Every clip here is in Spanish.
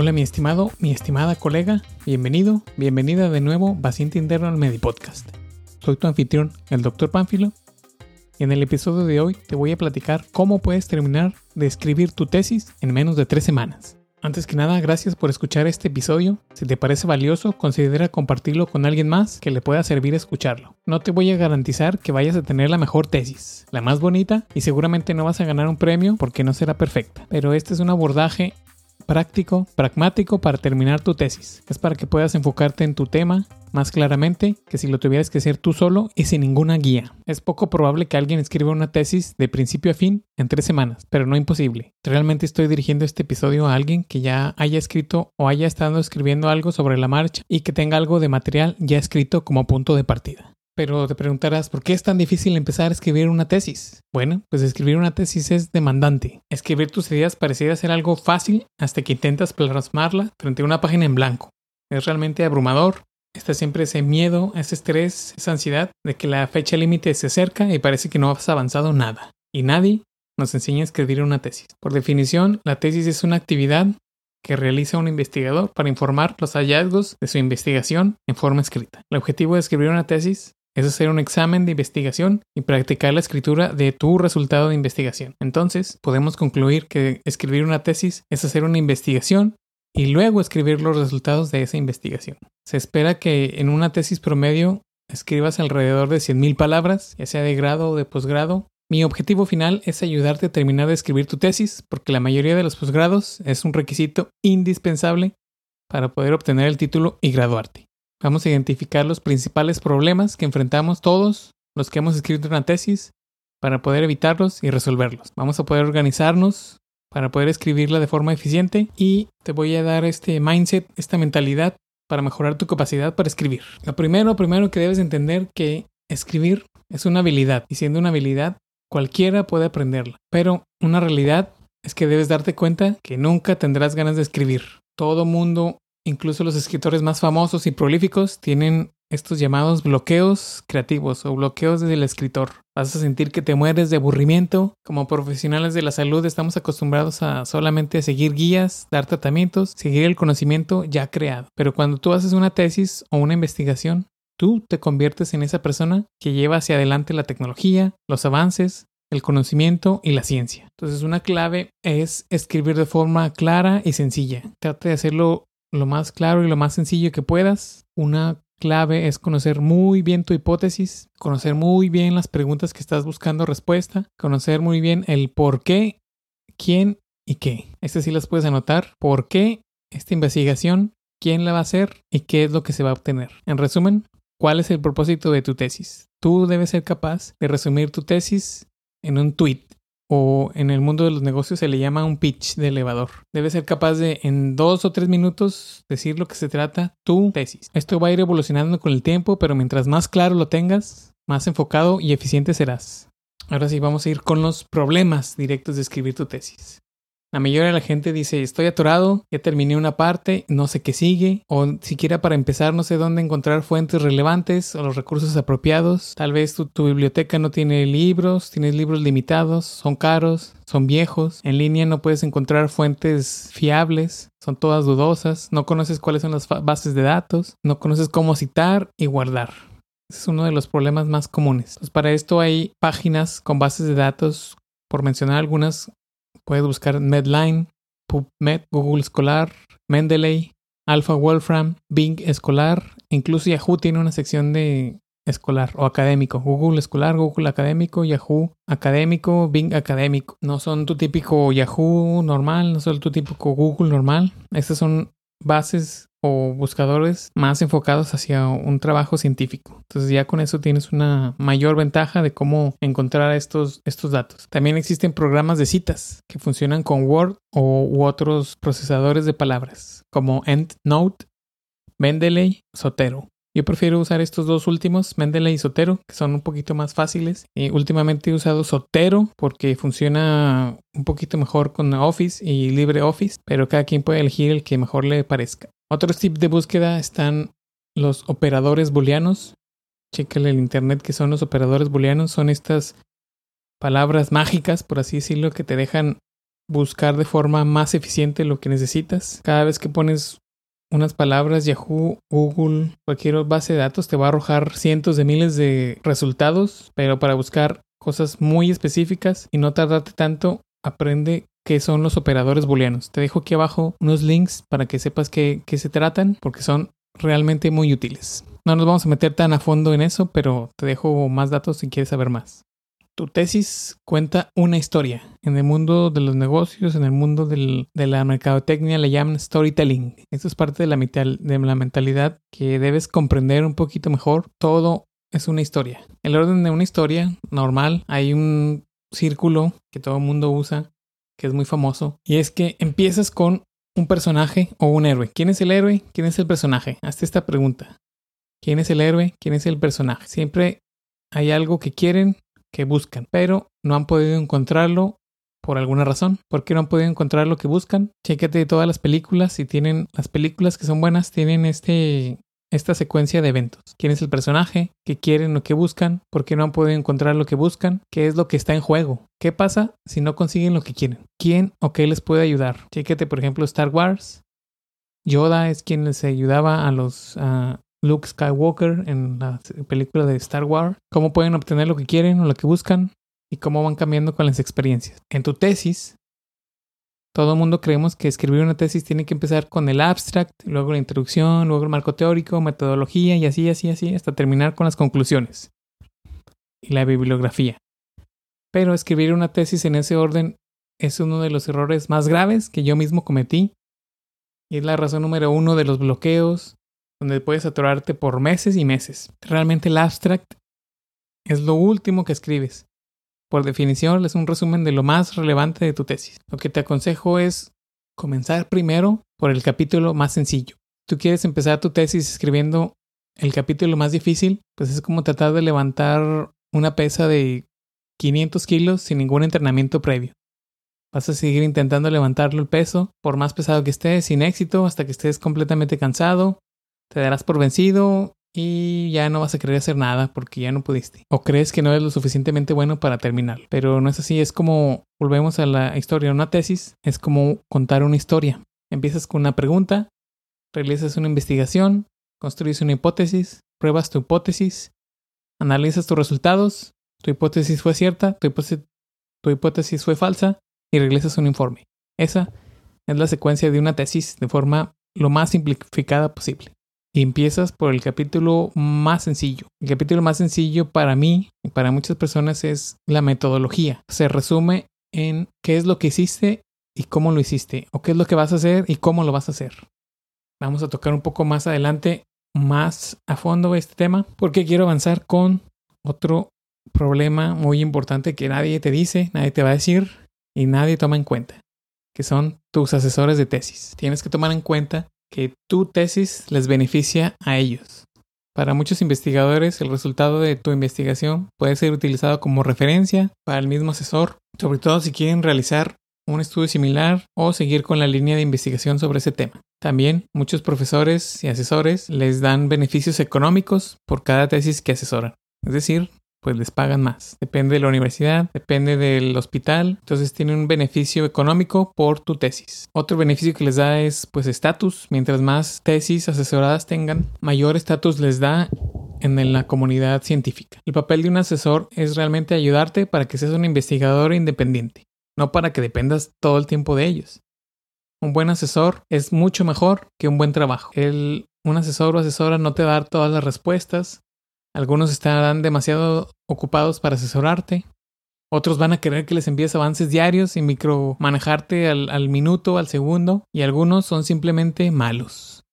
Hola mi estimado, mi estimada colega, bienvenido, bienvenida de nuevo paciente interno al Medipodcast. Soy tu anfitrión, el Dr. Pánfilo, en el episodio de hoy te voy a platicar cómo puedes terminar de escribir tu tesis en menos de tres semanas. Antes que nada, gracias por escuchar este episodio. Si te parece valioso, considera compartirlo con alguien más que le pueda servir escucharlo. No te voy a garantizar que vayas a tener la mejor tesis, la más bonita, y seguramente no vas a ganar un premio porque no será perfecta. Pero este es un abordaje práctico, pragmático para terminar tu tesis. Es para que puedas enfocarte en tu tema más claramente que si lo tuvieras que hacer tú solo y sin ninguna guía. Es poco probable que alguien escriba una tesis de principio a fin en tres semanas, pero no imposible. Realmente estoy dirigiendo este episodio a alguien que ya haya escrito o haya estado escribiendo algo sobre la marcha y que tenga algo de material ya escrito como punto de partida. Pero te preguntarás, ¿por qué es tan difícil empezar a escribir una tesis? Bueno, pues escribir una tesis es demandante. Escribir tus ideas pareciera ser algo fácil hasta que intentas plasmarla frente a una página en blanco. Es realmente abrumador. Está siempre ese miedo, ese estrés, esa ansiedad de que la fecha límite se acerca y parece que no has avanzado nada. Y nadie nos enseña a escribir una tesis. Por definición, la tesis es una actividad que realiza un investigador para informar los hallazgos de su investigación en forma escrita. El objetivo de escribir una tesis es hacer un examen de investigación y practicar la escritura de tu resultado de investigación. Entonces, podemos concluir que escribir una tesis es hacer una investigación y luego escribir los resultados de esa investigación. Se espera que en una tesis promedio escribas alrededor de 100.000 palabras, ya sea de grado o de posgrado. Mi objetivo final es ayudarte a terminar de escribir tu tesis, porque la mayoría de los posgrados es un requisito indispensable para poder obtener el título y graduarte. Vamos a identificar los principales problemas que enfrentamos todos los que hemos escrito una tesis para poder evitarlos y resolverlos. Vamos a poder organizarnos para poder escribirla de forma eficiente y te voy a dar este mindset, esta mentalidad para mejorar tu capacidad para escribir. Lo primero, primero que debes entender que escribir es una habilidad y siendo una habilidad cualquiera puede aprenderla, pero una realidad es que debes darte cuenta que nunca tendrás ganas de escribir. Todo mundo Incluso los escritores más famosos y prolíficos tienen estos llamados bloqueos creativos o bloqueos del escritor. Vas a sentir que te mueres de aburrimiento. Como profesionales de la salud estamos acostumbrados a solamente seguir guías, dar tratamientos, seguir el conocimiento ya creado. Pero cuando tú haces una tesis o una investigación, tú te conviertes en esa persona que lleva hacia adelante la tecnología, los avances, el conocimiento y la ciencia. Entonces una clave es escribir de forma clara y sencilla. Trata de hacerlo lo más claro y lo más sencillo que puedas. Una clave es conocer muy bien tu hipótesis, conocer muy bien las preguntas que estás buscando respuesta, conocer muy bien el por qué, quién y qué. Estas sí las puedes anotar. ¿Por qué esta investigación? ¿Quién la va a hacer? ¿Y qué es lo que se va a obtener? En resumen, ¿cuál es el propósito de tu tesis? Tú debes ser capaz de resumir tu tesis en un tweet o en el mundo de los negocios se le llama un pitch de elevador. Debes ser capaz de en dos o tres minutos decir lo que se trata tu tesis. Esto va a ir evolucionando con el tiempo, pero mientras más claro lo tengas, más enfocado y eficiente serás. Ahora sí, vamos a ir con los problemas directos de escribir tu tesis. La mayoría de la gente dice, estoy atorado, ya terminé una parte, no sé qué sigue, o siquiera para empezar no sé dónde encontrar fuentes relevantes o los recursos apropiados. Tal vez tu, biblioteca no tiene libros, tienes libros limitados, son caros, son viejos, en línea no puedes encontrar fuentes fiables, son todas dudosas, no conoces cuáles son las bases de datos, no conoces cómo citar y guardar. Es uno de los problemas más comunes. Pues para esto hay páginas con bases de datos, por mencionar algunas, Puedes buscar Medline, PubMed, Google Escolar, Mendeley, Alpha Wolfram, Bing Escolar. Incluso Yahoo tiene una sección de escolar o académico. Google Escolar, Google Académico, Yahoo Académico, Bing Académico. No son tu típico Yahoo normal, no son tu típico Google normal. Estas son bases o buscadores más enfocados hacia un trabajo científico. Entonces ya con eso tienes una mayor ventaja de cómo encontrar estos, estos datos. También existen programas de citas que funcionan con Word o, u otros procesadores de palabras como EndNote, Mendeley, Sotero. Yo prefiero usar estos dos últimos, Mendeley y Sotero, que son un poquito más fáciles. Y últimamente he usado Sotero porque funciona un poquito mejor con Office y LibreOffice, pero cada quien puede elegir el que mejor le parezca. Otros tips de búsqueda están los operadores booleanos. Chécale el internet que son los operadores booleanos. Son estas palabras mágicas, por así decirlo, que te dejan buscar de forma más eficiente lo que necesitas. Cada vez que pones unas palabras, Yahoo, Google, cualquier base de datos te va a arrojar cientos de miles de resultados, pero para buscar cosas muy específicas y no tardarte tanto, aprende qué son los operadores booleanos. Te dejo aquí abajo unos links para que sepas qué, qué se tratan, porque son realmente muy útiles. No nos vamos a meter tan a fondo en eso, pero te dejo más datos si quieres saber más. Tu tesis cuenta una historia. En el mundo de los negocios, en el mundo de la mercadotecnia, le llaman storytelling. Esto es parte de la, de la mentalidad que debes comprender un poquito mejor. Todo es una historia. El orden de una historia normal, hay un círculo que todo el mundo usa, que es muy famoso, y es que empiezas con un personaje o un héroe. ¿Quién es el héroe? ¿Quién es el personaje? Hazte esta pregunta. ¿Quién es el héroe? ¿Quién es el personaje? Siempre hay algo que quieren que buscan, pero no han podido encontrarlo por alguna razón. ¿Por qué no han podido encontrar lo que buscan? Chécate todas las películas y tienen las películas que son buenas tienen este esta secuencia de eventos. ¿Quién es el personaje? ¿Qué quieren o qué buscan? ¿Por qué no han podido encontrar lo que buscan? ¿Qué es lo que está en juego? ¿Qué pasa si no consiguen lo que quieren? ¿Quién o qué les puede ayudar? Chéquete, por ejemplo, Star Wars. Yoda es quien les ayudaba a los Luke Skywalker en la película de Star Wars, cómo pueden obtener lo que quieren o lo que buscan y cómo van cambiando con las experiencias. En tu tesis, todo el mundo creemos que escribir una tesis tiene que empezar con el abstract, luego la introducción, luego el marco teórico, metodología y así, así, así, hasta terminar con las conclusiones y la bibliografía. Pero escribir una tesis en ese orden es uno de los errores más graves que yo mismo cometí y es la razón número uno de los bloqueos donde puedes atorarte por meses y meses. Realmente el abstract es lo último que escribes. Por definición, es un resumen de lo más relevante de tu tesis. Lo que te aconsejo es comenzar primero por el capítulo más sencillo. Tú quieres empezar tu tesis escribiendo el capítulo más difícil, pues es como tratar de levantar una pesa de 500 kilos sin ningún entrenamiento previo. Vas a seguir intentando levantarlo el peso, por más pesado que esté, sin éxito, hasta que estés completamente cansado, te darás por vencido y ya no vas a querer hacer nada porque ya no pudiste. O crees que no eres lo suficientemente bueno para terminar. Pero no es así, es como, volvemos a la historia, una tesis es como contar una historia. Empiezas con una pregunta, realizas una investigación, construyes una hipótesis, pruebas tu hipótesis, analizas tus resultados, tu hipótesis fue cierta, tu hipótesis, tu hipótesis fue falsa y realizas un informe. Esa es la secuencia de una tesis de forma lo más simplificada posible y empiezas por el capítulo más sencillo. El capítulo más sencillo para mí y para muchas personas es la metodología. Se resume en qué es lo que hiciste y cómo lo hiciste, o qué es lo que vas a hacer y cómo lo vas a hacer. Vamos a tocar un poco más adelante, más a fondo este tema, porque quiero avanzar con otro problema muy importante que nadie te dice, nadie te va a decir y nadie toma en cuenta, que son tus asesores de tesis. Tienes que tomar en cuenta que tu tesis les beneficia a ellos. Para muchos investigadores, el resultado de tu investigación puede ser utilizado como referencia para el mismo asesor, sobre todo si quieren realizar un estudio similar o seguir con la línea de investigación sobre ese tema. También muchos profesores y asesores les dan beneficios económicos por cada tesis que asesoran. Es decir, pues les pagan más. Depende de la universidad, depende del hospital, entonces tienen un beneficio económico por tu tesis. Otro beneficio que les da es pues estatus. Mientras más tesis asesoradas tengan, mayor estatus les da en la comunidad científica. El papel de un asesor es realmente ayudarte para que seas un investigador independiente, no para que dependas todo el tiempo de ellos. Un buen asesor es mucho mejor que un buen trabajo. El, un asesor o asesora no te va a dar todas las respuestas, algunos estarán demasiado ocupados para asesorarte. Otros van a querer que les envíes avances diarios y micromanejarte al, al minuto, al segundo. Y algunos son simplemente malos.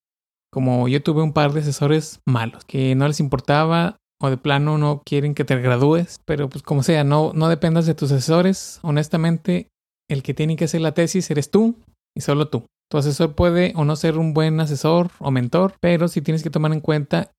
Como yo tuve un par de asesores malos, que no les importaba o de plano no quieren que te gradúes. Pero pues como sea, no, no dependas de tus asesores. Honestamente, el que tiene que hacer la tesis eres tú y solo tú. Tu asesor puede o no ser un buen asesor o mentor, pero sí tienes que tomar en cuenta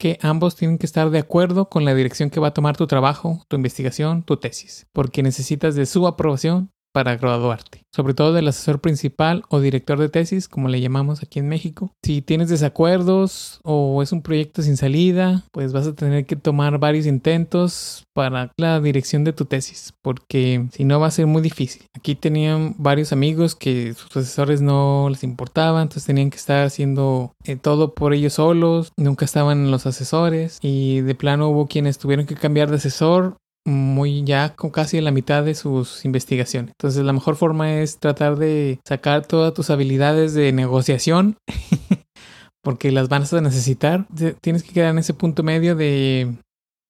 que ambos tienen que estar de acuerdo con la dirección que va a tomar tu trabajo, tu investigación, tu tesis, porque necesitas de su aprobación para graduarte, sobre todo del asesor principal o director de tesis, como le llamamos aquí en México. Si tienes desacuerdos o es un proyecto sin salida, pues vas a tener que tomar varios intentos para la dirección de tu tesis, porque si no va a ser muy difícil. Aquí tenían varios amigos que sus asesores no les importaban, entonces tenían que estar haciendo eh, todo por ellos solos, nunca estaban los asesores y de plano hubo quienes tuvieron que cambiar de asesor muy ya con casi la mitad de sus investigaciones. Entonces la mejor forma es tratar de sacar todas tus habilidades de negociación porque las vas a necesitar. Tienes que quedar en ese punto medio de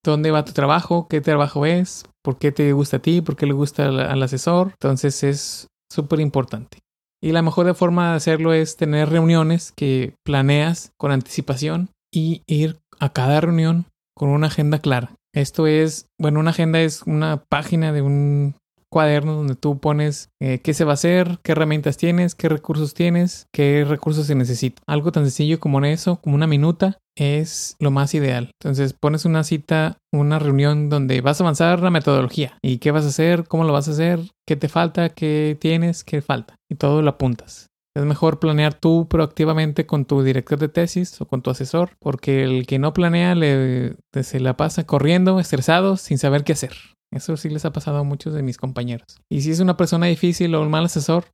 dónde va tu trabajo, qué trabajo es, por qué te gusta a ti, por qué le gusta al, asesor. Entonces es súper importante. Y la mejor forma de hacerlo es tener reuniones que planeas con anticipación y ir a cada reunión con una agenda clara. Esto es, bueno, una agenda es una página de un cuaderno donde tú pones eh, qué se va a hacer, qué herramientas tienes, qué recursos tienes, qué recursos se necesitan. Algo tan sencillo como eso, como una minuta, es lo más ideal. Entonces pones una cita, una reunión donde vas a avanzar la metodología y qué vas a hacer, cómo lo vas a hacer, qué te falta, qué tienes, qué falta. Y todo lo apuntas. Es mejor planear tú proactivamente con tu director de tesis o con tu asesor, porque el que no planea se la pasa corriendo, estresado, sin saber qué hacer. Eso sí les ha pasado a muchos de mis compañeros. Y si es una persona difícil o un mal asesor,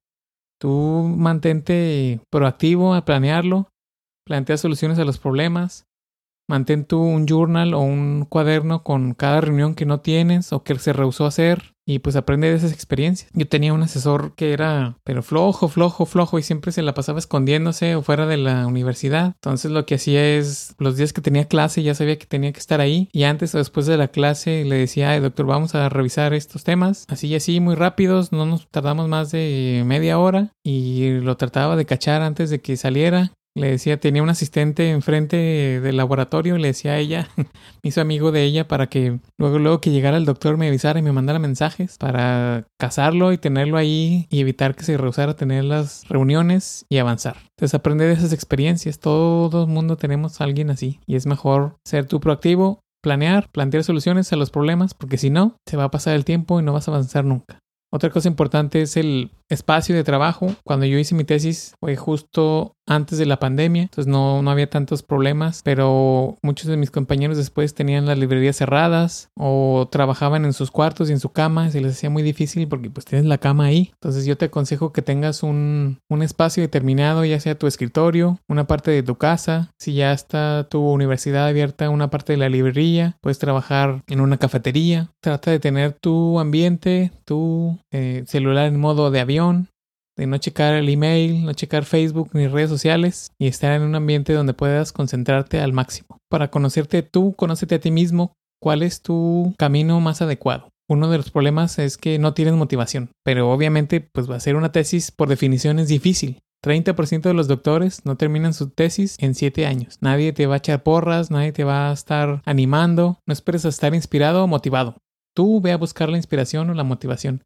tú mantente proactivo a planearlo, plantea soluciones a los problemas, Mantén tú un journal o un cuaderno con cada reunión que no tienes o que se rehusó hacer y pues aprende de esas experiencias. Yo tenía un asesor que era pero flojo, flojo, flojo y siempre se la pasaba escondiéndose o fuera de la universidad. Entonces lo que hacía es los días que tenía clase ya sabía que tenía que estar ahí y antes o después de la clase le decía, Ay, doctor, vamos a revisar estos temas así y así muy rápidos, no nos tardamos más de media hora y lo trataba de cachar antes de que saliera le decía, tenía un asistente enfrente del laboratorio, le decía a ella, me hizo amigo de ella para que luego, luego que llegara el doctor me avisara y me mandara mensajes para casarlo y tenerlo ahí y evitar que se rehusara a tener las reuniones y avanzar. Entonces aprende de esas experiencias, todo el mundo tenemos a alguien así y es mejor ser tú proactivo, planear, plantear soluciones a los problemas, porque si no, se va a pasar el tiempo y no vas a avanzar nunca. Otra cosa importante es el espacio de trabajo. Cuando yo hice mi tesis fue justo antes de la pandemia, entonces no, no había tantos problemas, pero muchos de mis compañeros después tenían las librerías cerradas o trabajaban en sus cuartos y en su cama, se les hacía muy difícil porque pues tienes la cama ahí. Entonces yo te aconsejo que tengas un, un espacio determinado, ya sea tu escritorio, una parte de tu casa, si ya está tu universidad abierta, una parte de la librería, puedes trabajar en una cafetería. Trata de tener tu ambiente, tu eh, celular en modo de avión de no checar el email, no checar Facebook ni redes sociales y estar en un ambiente donde puedas concentrarte al máximo. Para conocerte tú, conócete a ti mismo, cuál es tu camino más adecuado. Uno de los problemas es que no tienes motivación, pero obviamente pues va a ser una tesis por definición es difícil. 30% de los doctores no terminan su tesis en 7 años. Nadie te va a echar porras, nadie te va a estar animando. No esperes a estar inspirado o motivado. Tú ve a buscar la inspiración o la motivación.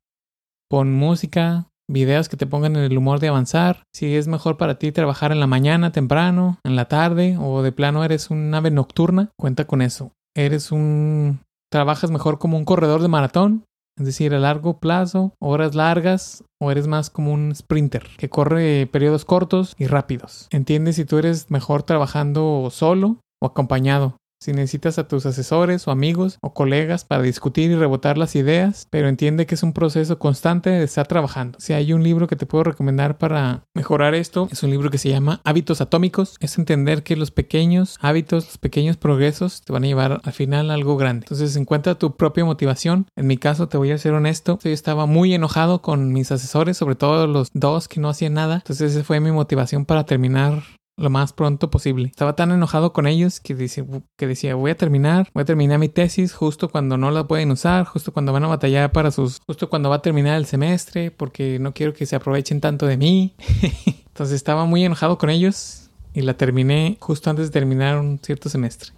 Pon música, videos que te pongan en el humor de avanzar, si es mejor para ti trabajar en la mañana temprano, en la tarde o de plano eres un ave nocturna, cuenta con eso. Eres un... trabajas mejor como un corredor de maratón, es decir, a largo plazo, horas largas, o eres más como un sprinter que corre periodos cortos y rápidos. Entiendes si tú eres mejor trabajando solo o acompañado. Si necesitas a tus asesores o amigos o colegas para discutir y rebotar las ideas, pero entiende que es un proceso constante de estar trabajando. Si hay un libro que te puedo recomendar para mejorar esto, es un libro que se llama Hábitos Atómicos. Es entender que los pequeños hábitos, los pequeños progresos te van a llevar al final a algo grande. Entonces encuentra tu propia motivación. En mi caso, te voy a ser honesto, yo estaba muy enojado con mis asesores, sobre todo los dos que no hacían nada. Entonces esa fue mi motivación para terminar lo más pronto posible. Estaba tan enojado con ellos que, dice, que decía, voy a terminar, voy a terminar mi tesis justo cuando no la pueden usar, justo cuando van a batallar para sus, justo cuando va a terminar el semestre, porque no quiero que se aprovechen tanto de mí. Entonces estaba muy enojado con ellos y la terminé justo antes de terminar un cierto semestre,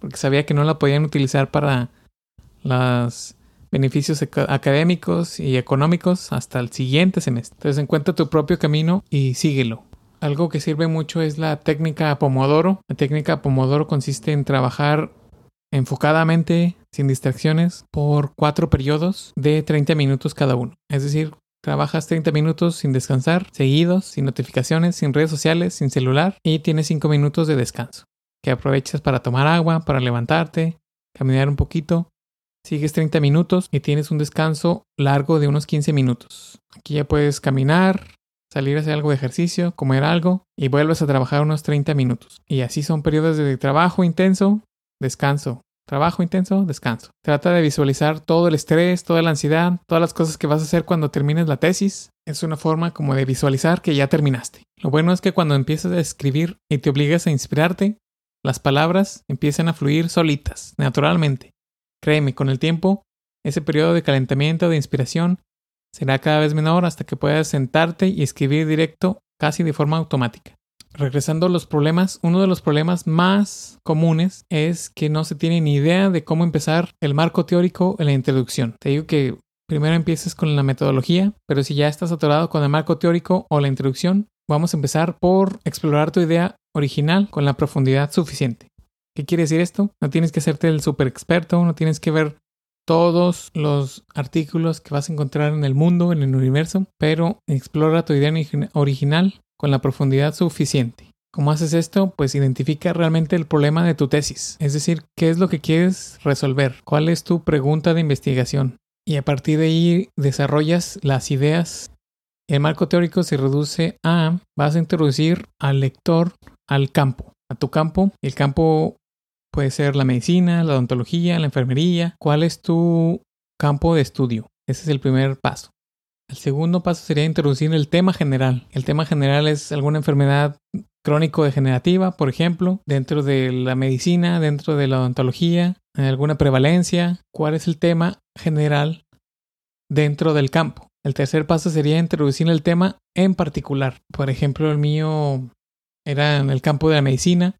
porque sabía que no la podían utilizar para los beneficios académicos y económicos hasta el siguiente semestre. Entonces encuentra tu propio camino y síguelo. Algo que sirve mucho es la técnica Pomodoro. La técnica Pomodoro consiste en trabajar enfocadamente, sin distracciones, por cuatro periodos de 30 minutos cada uno. Es decir, Trabajas 30 minutos sin descansar, seguidos, sin notificaciones, sin redes sociales, sin celular y tienes 5 minutos de descanso, que aprovechas para tomar agua, para levantarte, caminar un poquito. Sigues 30 minutos y tienes un descanso largo de unos 15 minutos. Aquí ya puedes caminar, salir a hacer algo de ejercicio, comer algo y vuelves a trabajar unos 30 minutos. Y así son periodos de trabajo intenso, descanso, Trabajo intenso, descanso. Trata de visualizar todo el estrés, toda la ansiedad, todas las cosas que vas a hacer cuando termines la tesis. Es una forma como de visualizar que ya terminaste. Lo bueno es que cuando empiezas a escribir y te obligas a inspirarte, las palabras empiezan a fluir solitas, naturalmente. Créeme, con el tiempo, ese periodo de calentamiento, de inspiración, será cada vez menor hasta que puedas sentarte y escribir directo casi de forma automática regresando a los problemas, uno de los problemas más comunes es que no se tiene ni idea de cómo empezar el marco teórico en la introducción. Te digo que primero empieces con la metodología, pero si ya estás atorado con el marco teórico o la introducción, vamos a empezar por explorar tu idea original con la profundidad suficiente. ¿Qué quiere decir esto? No tienes que hacerte el super experto, no tienes que ver todos los artículos que vas a encontrar en el mundo, en el universo, pero explora tu idea original con la profundidad suficiente. ¿Cómo haces esto? Pues identifica realmente el problema de tu tesis, es decir, qué es lo que quieres resolver, cuál es tu pregunta de investigación. Y a partir de ahí desarrollas las ideas. El marco teórico se reduce a, vas a introducir al lector al campo, a tu campo. El campo puede ser la medicina, la odontología, la enfermería. ¿Cuál es tu campo de estudio? Ese es el primer paso. El segundo paso sería introducir el tema general. El tema general es alguna enfermedad crónico-degenerativa, por ejemplo, dentro de la medicina, dentro de la odontología, alguna prevalencia. ¿Cuál es el tema general dentro del campo? El tercer paso sería introducir el tema en particular. Por ejemplo, el mío era en el campo de la medicina.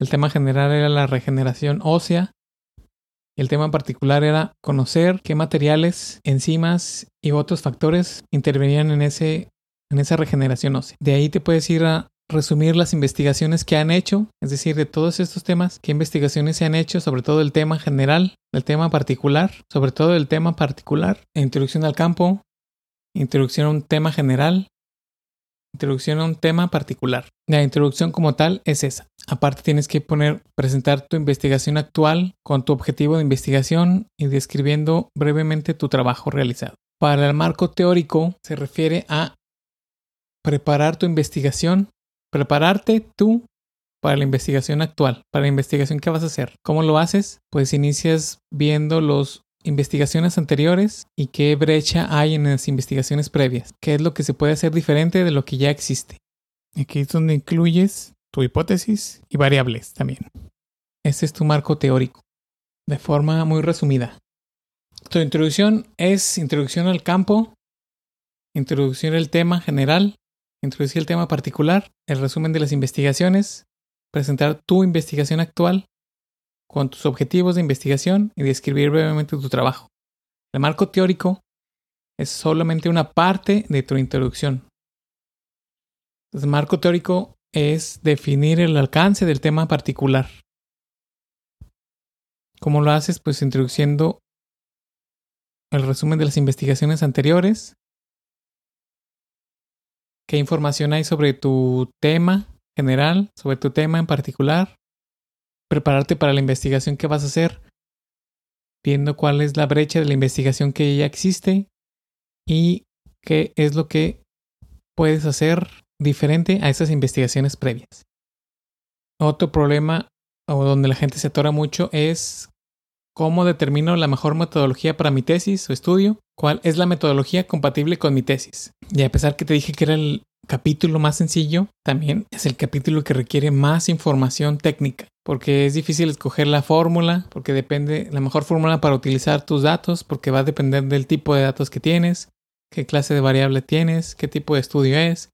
El tema general era la regeneración ósea. El tema particular era conocer qué materiales, enzimas y otros factores intervenían en, ese, en esa regeneración ósea. De ahí te puedes ir a resumir las investigaciones que han hecho, es decir, de todos estos temas, qué investigaciones se han hecho sobre todo el tema general, el tema particular, sobre todo el tema particular, introducción al campo, introducción a un tema general, Introducción a un tema particular. La introducción como tal es esa. Aparte tienes que poner, presentar tu investigación actual con tu objetivo de investigación y describiendo brevemente tu trabajo realizado. Para el marco teórico se refiere a preparar tu investigación, prepararte tú para la investigación actual, para la investigación que vas a hacer. ¿Cómo lo haces? Pues inicias viendo los investigaciones anteriores y qué brecha hay en las investigaciones previas, qué es lo que se puede hacer diferente de lo que ya existe. Aquí es donde incluyes tu hipótesis y variables también. Este es tu marco teórico, de forma muy resumida. Tu introducción es introducción al campo, introducción al tema general, introducir el tema particular, el resumen de las investigaciones, presentar tu investigación actual, con tus objetivos de investigación y describir brevemente tu trabajo. El marco teórico es solamente una parte de tu introducción. El marco teórico es definir el alcance del tema particular. ¿Cómo lo haces? Pues introduciendo el resumen de las investigaciones anteriores. ¿Qué información hay sobre tu tema general, sobre tu tema en particular? Prepararte para la investigación que vas a hacer, viendo cuál es la brecha de la investigación que ya existe y qué es lo que puedes hacer diferente a esas investigaciones previas. Otro problema o donde la gente se atora mucho es cómo determino la mejor metodología para mi tesis o estudio, cuál es la metodología compatible con mi tesis. Y a pesar que te dije que era el capítulo más sencillo también es el capítulo que requiere más información técnica, porque es difícil escoger la fórmula, porque depende la mejor fórmula para utilizar tus datos, porque va a depender del tipo de datos que tienes, qué clase de variable tienes, qué tipo de estudio es,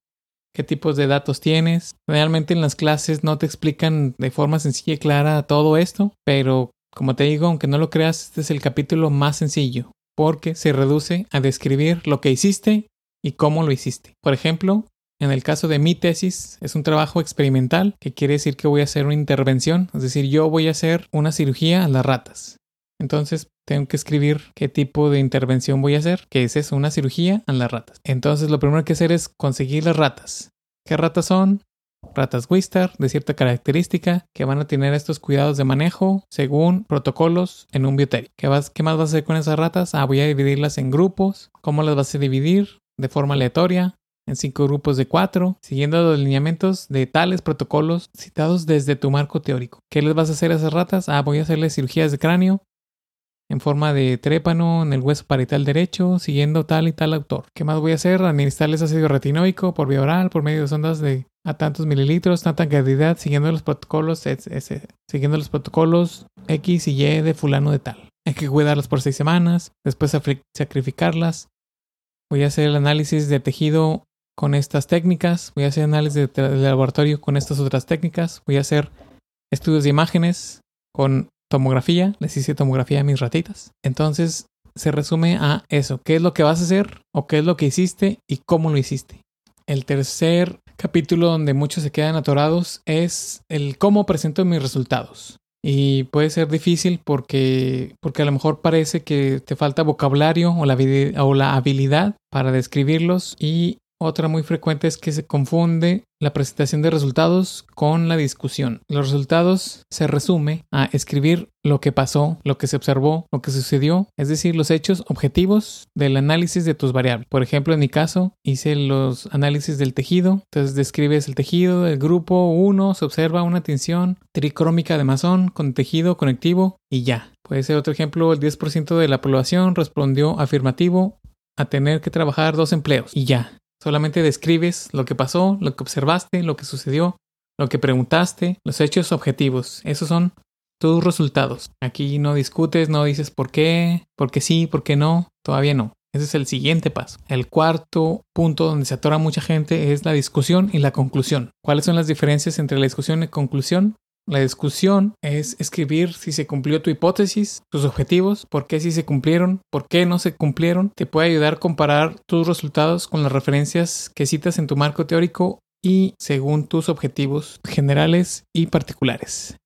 qué tipos de datos tienes. Realmente en las clases no te explican de forma sencilla y clara todo esto, pero como te digo, aunque no lo creas, este es el capítulo más sencillo, porque se reduce a describir lo que hiciste y cómo lo hiciste. Por ejemplo, en el caso de mi tesis, es un trabajo experimental, que quiere decir que voy a hacer una intervención, es decir, yo voy a hacer una cirugía a las ratas. Entonces tengo que escribir qué tipo de intervención voy a hacer, que es eso, una cirugía a las ratas. Entonces lo primero que hacer es conseguir las ratas. ¿Qué ratas son? Ratas Wistar de cierta característica que van a tener estos cuidados de manejo según protocolos en un biotério. ¿Qué, ¿Qué más vas a hacer con esas ratas? Ah, voy a dividirlas en grupos. ¿Cómo las vas a dividir? De forma aleatoria en cinco grupos de cuatro, siguiendo los lineamientos de tales protocolos citados desde tu marco teórico. ¿Qué les vas a hacer a esas ratas? Ah, voy a hacerles cirugías de cráneo en forma de trépano en el hueso parietal derecho, siguiendo tal y tal autor. ¿Qué más voy a hacer? Administrarles ácido retinoico por vía oral, por medio de sondas de a tantos mililitros, tanta cantidad, siguiendo los protocolos, siguiendo los protocolos X y Y de fulano de tal. Hay que cuidarlas por seis semanas, después sacrificarlas. Voy a hacer el análisis de tejido con estas técnicas, voy a hacer análisis de, laboratorio con estas otras técnicas, voy a hacer estudios de imágenes con tomografía, les hice tomografía a mis ratitas. Entonces se resume a eso, qué es lo que vas a hacer o qué es lo que hiciste y cómo lo hiciste. El tercer capítulo donde muchos se quedan atorados es el cómo presento mis resultados. Y puede ser difícil porque, porque a lo mejor parece que te falta vocabulario o la, o la habilidad para describirlos y otra muy frecuente es que se confunde la presentación de resultados con la discusión. Los resultados se resume a escribir lo que pasó, lo que se observó, lo que sucedió, es decir, los hechos objetivos del análisis de tus variables. Por ejemplo, en mi caso, hice los análisis del tejido, entonces describes el tejido del grupo 1, se observa una tensión tricrómica de masón con tejido conectivo y ya. Puede ser otro ejemplo, el 10% de la población respondió afirmativo a tener que trabajar dos empleos y ya. Solamente describes lo que pasó, lo que observaste, lo que sucedió, lo que preguntaste, los hechos objetivos. Esos son tus resultados. Aquí no discutes, no dices por qué, por qué sí, por qué no. Todavía no. Ese es el siguiente paso. El cuarto punto donde se atora mucha gente es la discusión y la conclusión. ¿Cuáles son las diferencias entre la discusión y conclusión? La discusión es escribir si se cumplió tu hipótesis, tus objetivos, por qué sí se cumplieron, por qué no se cumplieron. Te puede ayudar a comparar tus resultados con las referencias que citas en tu marco teórico y según tus objetivos generales y particulares.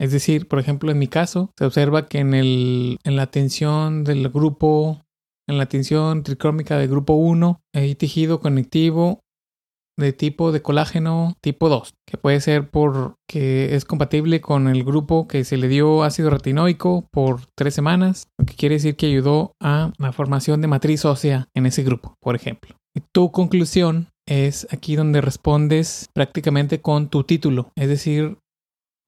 Es decir, por ejemplo, en mi caso, se observa que en, el, en la tensión del grupo, en la tensión tricrómica del grupo 1, hay tejido conectivo de tipo de colágeno tipo 2, que puede ser porque es compatible con el grupo que se le dio ácido retinoico por tres semanas, lo que quiere decir que ayudó a la formación de matriz ósea en ese grupo, por ejemplo. Y tu conclusión es aquí donde respondes prácticamente con tu título, es decir,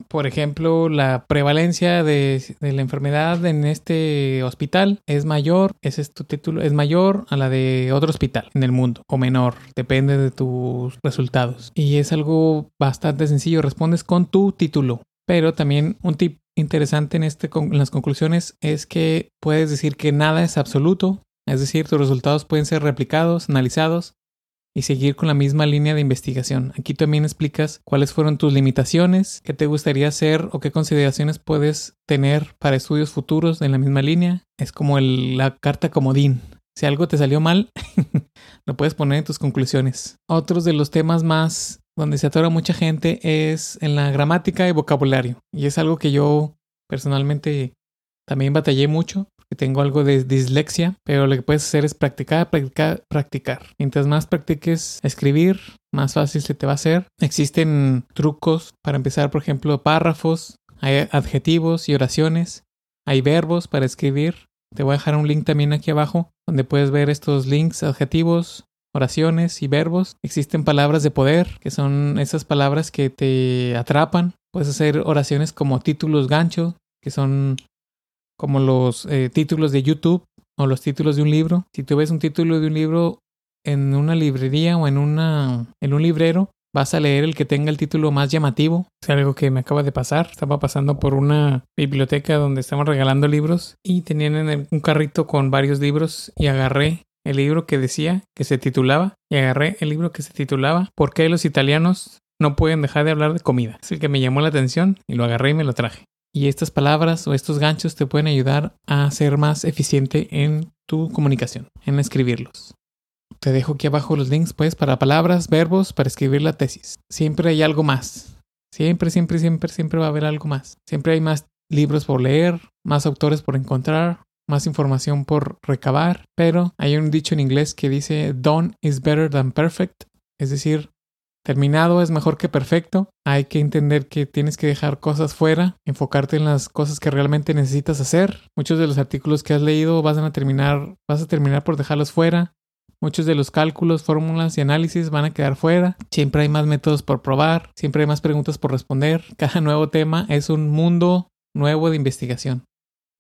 por ejemplo, la prevalencia de, la enfermedad en este hospital es mayor, ese es tu título, es mayor a la de otro hospital en el mundo o menor, depende de tus resultados. Y es algo bastante sencillo, respondes con tu título. Pero también un tip interesante en, este, en las conclusiones es que puedes decir que nada es absoluto, es decir, tus resultados pueden ser replicados, analizados y seguir con la misma línea de investigación. Aquí también explicas cuáles fueron tus limitaciones, qué te gustaría hacer o qué consideraciones puedes tener para estudios futuros en la misma línea. Es como la carta comodín. Si algo te salió mal, lo puedes poner en tus conclusiones. Otros de los temas más donde se atora mucha gente es en la gramática y vocabulario. Y es algo que yo personalmente también batallé mucho tengo algo de dislexia, pero lo que puedes hacer es practicar, practicar, practicar. Mientras más practiques escribir, más fácil se te va a hacer. Existen trucos para empezar, por ejemplo, párrafos, hay adjetivos y oraciones, hay verbos para escribir. Te voy a dejar un link también aquí abajo donde puedes ver estos links, adjetivos, oraciones y verbos. Existen palabras de poder, que son esas palabras que te atrapan. Puedes hacer oraciones como títulos gancho, que son como los eh, títulos de YouTube o los títulos de un libro. Si tú ves un título de un libro en una librería o en, una, en un librero, vas a leer el que tenga el título más llamativo. Es algo que me acaba de pasar. Estaba pasando por una biblioteca donde estaban regalando libros y tenían un carrito con varios libros y agarré el libro que decía que se titulaba y agarré el libro que se titulaba ¿Por qué los italianos no pueden dejar de hablar de comida? Es el que me llamó la atención y lo agarré y me lo traje. Y estas palabras o estos ganchos te pueden ayudar a ser más eficiente en tu comunicación, en escribirlos. Te dejo aquí abajo los links, pues, para palabras, verbos, para escribir la tesis. Siempre hay algo más. Siempre, siempre, siempre, siempre va a haber algo más. Siempre hay más libros por leer, más autores por encontrar, más información por recabar, pero hay un dicho en inglés que dice done is better than perfect, es decir, terminado es mejor que perfecto. Hay que entender que tienes que dejar cosas fuera, enfocarte en las cosas que realmente necesitas hacer. Muchos de los artículos que has leído vas a terminar, vas a terminar por dejarlos fuera. Muchos de los cálculos, fórmulas y análisis van a quedar fuera. Siempre hay más métodos por probar, siempre hay más preguntas por responder. Cada nuevo tema es un mundo nuevo de investigación.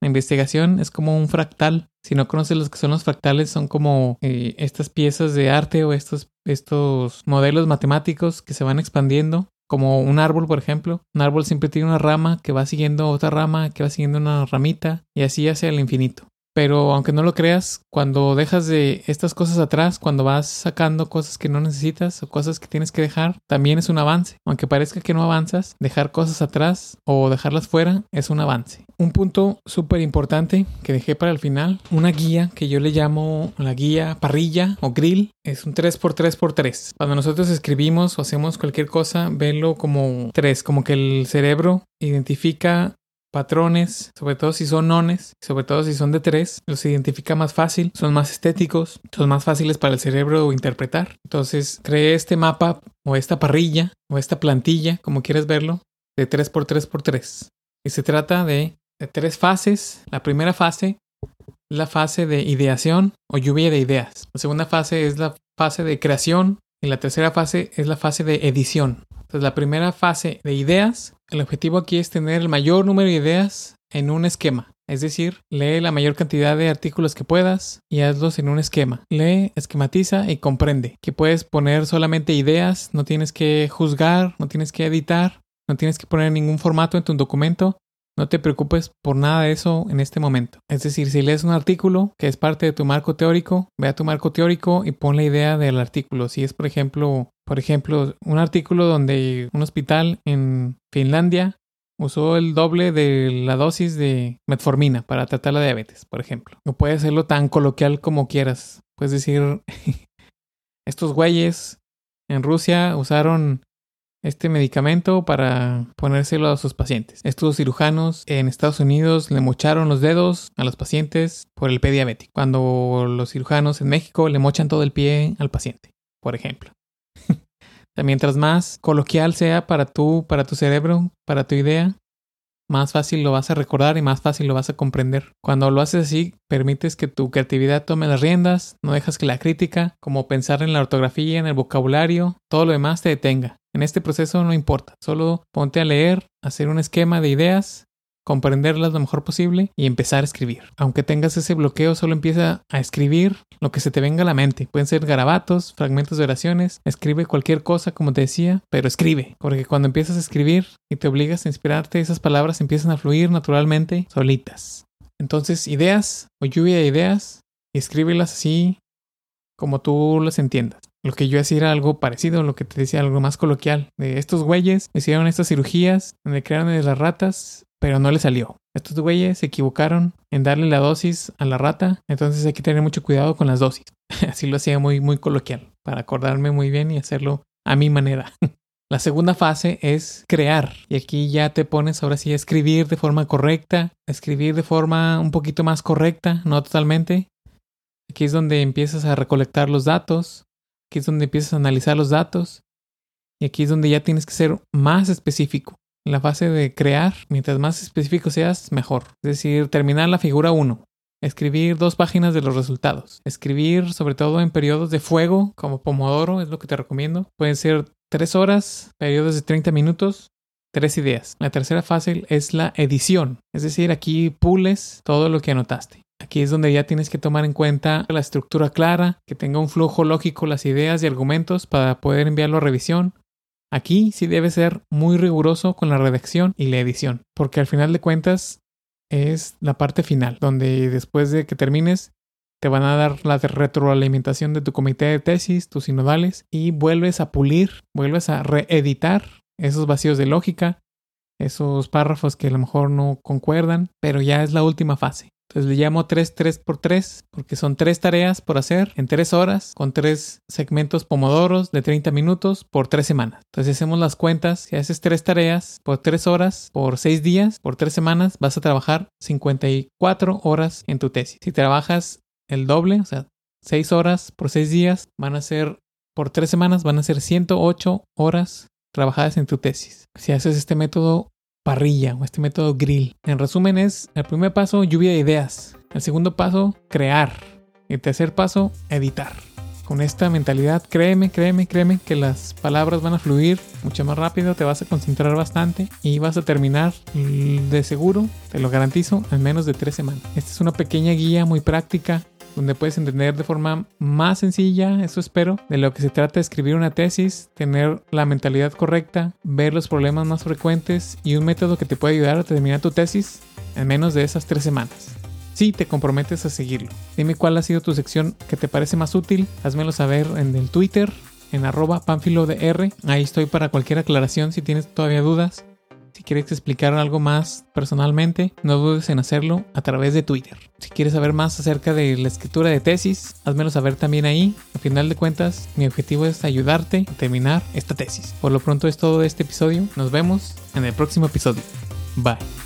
La investigación es como un fractal. Si no conoces los que son los fractales, son como eh, estas piezas de arte o estos, estos modelos matemáticos que se van expandiendo. Como un árbol, por ejemplo. Un árbol siempre tiene una rama que va siguiendo otra rama, que va siguiendo una ramita, y así hacia el infinito. Pero aunque no lo creas, cuando dejas de estas cosas atrás, cuando vas sacando cosas que no necesitas o cosas que tienes que dejar, también es un avance. Aunque parezca que no avanzas, dejar cosas atrás o dejarlas fuera es un avance. Un punto súper importante que dejé para el final, una guía que yo le llamo la guía parrilla o grill, es un 3x3x3. Cuando nosotros escribimos o hacemos cualquier cosa, venlo como 3, como que el cerebro identifica patrones, sobre todo si son nones, sobre todo si son de tres, los identifica más fácil, son más estéticos, son más fáciles para el cerebro interpretar. Entonces, cree este mapa o esta parrilla o esta plantilla, como quieras verlo, de 3x3x3. Y se trata de, de tres fases. La primera fase es la fase de ideación o lluvia de ideas. La segunda fase es la fase de creación y la tercera fase es la fase de edición. Entonces, la primera fase de ideas, el objetivo aquí es tener el mayor número de ideas en un esquema. Es decir, lee la mayor cantidad de artículos que puedas y hazlos en un esquema. Lee, esquematiza y comprende. Que puedes poner solamente ideas, no tienes que juzgar, no tienes que editar, no tienes que poner ningún formato en tu documento. No te preocupes por nada de eso en este momento. Es decir, si lees un artículo que es parte de tu marco teórico, ve a tu marco teórico y pon la idea del artículo. Si es, por ejemplo, por ejemplo, un artículo donde un hospital en Finlandia usó el doble de la dosis de metformina para tratar la diabetes, por ejemplo. No puedes hacerlo tan coloquial como quieras. Puedes decir, estos güeyes en Rusia usaron este medicamento para ponérselo a sus pacientes. Estos cirujanos en Estados Unidos le mocharon los dedos a los pacientes por el pie diabético, cuando los cirujanos en México le mochan todo el pie al paciente, por ejemplo. Mientras más coloquial sea para tú, para tu cerebro, para tu idea, más fácil lo vas a recordar y más fácil lo vas a comprender. Cuando lo haces así, permites que tu creatividad tome las riendas, no dejas que la crítica, como pensar en la ortografía, en el vocabulario, todo lo demás te detenga. En este proceso no importa, solo ponte a leer, hacer un esquema de ideas comprenderlas lo mejor posible y empezar a escribir. Aunque tengas ese bloqueo, solo empieza a escribir lo que se te venga a la mente. Pueden ser garabatos, fragmentos de oraciones, escribe cualquier cosa, como te decía, pero escribe, porque cuando empiezas a escribir y te obligas a inspirarte, esas palabras empiezan a fluir naturalmente, solitas. Entonces, ideas o lluvia de ideas, y escríbelas así como tú las entiendas. Lo que yo hacía era algo parecido, lo que te decía, algo más coloquial. De estos güeyes hicieron estas cirugías donde crearon las ratas pero no le salió. Estos güeyes se equivocaron en darle la dosis a la rata, entonces hay que tener mucho cuidado con las dosis. Así lo hacía muy, muy coloquial, para acordarme muy bien y hacerlo a mi manera. La segunda fase es crear. Y aquí ya te pones ahora sí a escribir de forma correcta, escribir de forma un poquito más correcta, no totalmente. Aquí es donde empiezas a recolectar los datos, aquí es donde empiezas a analizar los datos. Y aquí es donde ya tienes que ser más específico la fase de crear, mientras más específico seas, mejor. Es decir, terminar la figura 1. Escribir dos páginas de los resultados. Escribir sobre todo en periodos de fuego, como Pomodoro, es lo que te recomiendo. Pueden ser tres horas, periodos de 30 minutos, tres ideas. La tercera fase es la edición. Es decir, aquí pules todo lo que anotaste. Aquí es donde ya tienes que tomar en cuenta la estructura clara, que tenga un flujo lógico las ideas y argumentos para poder enviarlo a revisión, Aquí sí debe ser muy riguroso con la redacción y la edición, porque al final de cuentas es la parte final, donde después de que termines te van a dar la retroalimentación de tu comité de tesis, tus sinodales, y vuelves a pulir, vuelves a reeditar esos vacíos de lógica, esos párrafos que a lo mejor no concuerdan, pero ya es la última fase. Entonces le llamo 3, 3 por 3 porque son tres tareas por hacer en tres horas con tres segmentos pomodoros de 30 minutos por tres semanas. Entonces hacemos las cuentas. Si haces tres tareas por tres horas por seis días por tres semanas vas a trabajar 54 horas en tu tesis. Si trabajas el doble, o sea, 6 horas por 6 días, van a ser por 3 semanas, van a ser 108 horas trabajadas en tu tesis. Si haces este método parrilla o este método grill. En resumen es el primer paso, lluvia de ideas. El segundo paso, crear. El tercer paso, editar. Con esta mentalidad, créeme, créeme, créeme que las palabras van a fluir mucho más rápido, te vas a concentrar bastante y vas a terminar de seguro, te lo garantizo, en menos de tres semanas. Esta es una pequeña guía muy práctica donde puedes entender de forma más sencilla, eso espero, de lo que se trata de escribir una tesis, tener la mentalidad correcta, ver los problemas más frecuentes y un método que te puede ayudar a terminar tu tesis en menos de esas tres semanas. Si te comprometes a seguirlo. Dime cuál ha sido tu sección que te parece más útil, házmelo saber en el Twitter, en arroba R. Ahí estoy para cualquier aclaración si tienes todavía dudas. Si quieres explicar algo más personalmente, no dudes en hacerlo a través de Twitter. Si quieres saber más acerca de la escritura de tesis, házmelo saber también ahí. A final de cuentas, mi objetivo es ayudarte a terminar esta tesis. Por lo pronto es todo de este episodio. Nos vemos en el próximo episodio. Bye.